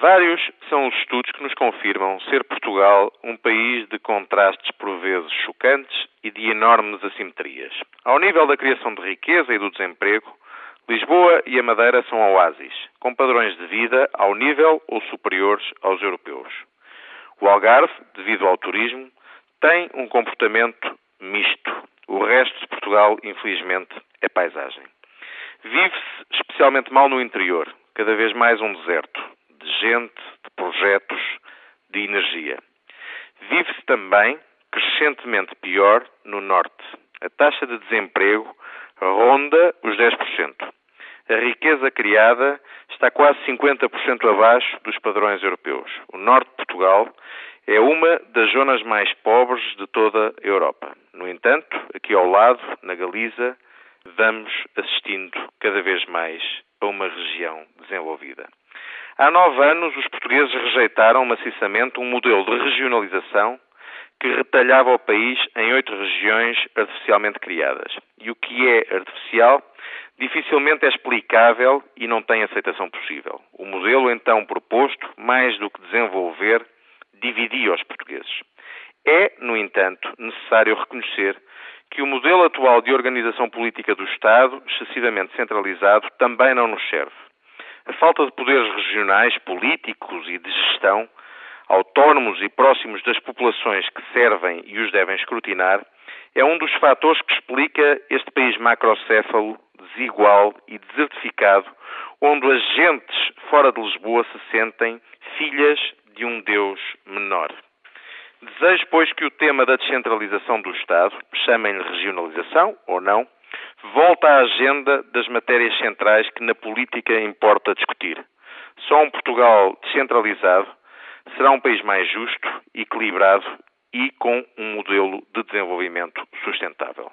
Vários são os estudos que nos confirmam ser Portugal um país de contrastes por vezes chocantes e de enormes assimetrias. Ao nível da criação de riqueza e do desemprego, Lisboa e a Madeira são oásis, com padrões de vida ao nível ou superiores aos europeus. O Algarve, devido ao turismo, tem um comportamento misto. O resto de Portugal, infelizmente, é paisagem. Vive-se especialmente mal no interior, cada vez mais um deserto de gente, de projetos, de energia. Vive-se também crescentemente pior no Norte. A taxa de desemprego ronda os 10%. A riqueza criada está quase 50% abaixo dos padrões europeus. O Norte de Portugal é uma das zonas mais pobres de toda a Europa. No entanto, aqui ao lado, na Galiza, vamos assistindo cada vez mais a uma região desenvolvida. Há nove anos, os portugueses rejeitaram maciçamente um modelo de regionalização que retalhava o país em oito regiões artificialmente criadas. E o que é artificial dificilmente é explicável e não tem aceitação possível. O modelo então proposto, mais do que desenvolver, dividia os portugueses. É, no entanto, necessário reconhecer que o modelo atual de organização política do Estado, excessivamente centralizado, também não nos serve. A falta de poderes regionais, políticos e de gestão, autónomos e próximos das populações que servem e os devem escrutinar, é um dos fatores que explica este país macrocéfalo, desigual e desertificado, onde as gentes fora de Lisboa se sentem filhas de um Deus menor. Desejo, pois, que o tema da descentralização do Estado, chamem-lhe regionalização ou não, volta à agenda das matérias centrais que na política importa discutir. Só um Portugal descentralizado será um país mais justo, equilibrado e com um modelo de desenvolvimento sustentável.